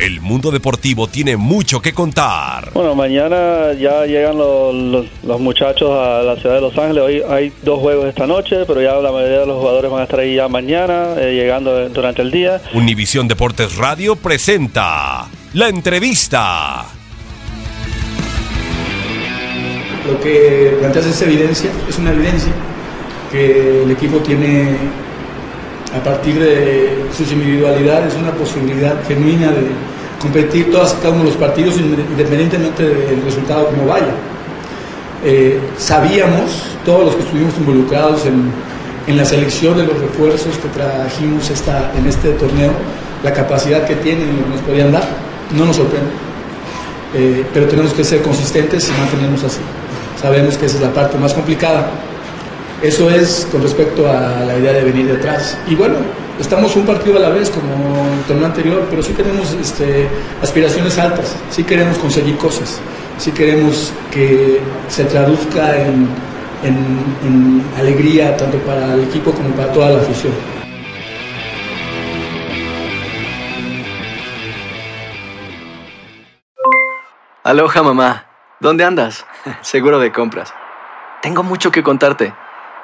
El mundo deportivo tiene mucho que contar. Bueno, mañana ya llegan los, los- los muchachos a la ciudad de Los Ángeles. Hoy hay dos juegos esta noche, pero ya la mayoría de los jugadores van a estar ahí ya mañana, eh, llegando durante el día. Univisión Deportes Radio presenta la entrevista. Lo que planteas es evidencia, es una evidencia que el equipo tiene a partir de sus individualidades una posibilidad genuina de competir todas cada uno de los partidos independientemente del resultado como vaya. Eh, sabíamos, todos los que estuvimos involucrados en, en la selección de los refuerzos que trajimos esta, en este torneo, la capacidad que tienen y lo que nos podían dar, no nos sorprende. Eh, pero tenemos que ser consistentes y mantenernos así. Sabemos que esa es la parte más complicada. Eso es con respecto a la idea de venir detrás. Y bueno, estamos un partido a la vez como el torneo anterior, pero sí tenemos este, aspiraciones altas, sí queremos conseguir cosas, sí queremos que se traduzca en, en- alegría tanto para el equipo como para toda la afición. Aloha mamá. ¿Dónde andas? Seguro de compras. Tengo mucho que contarte.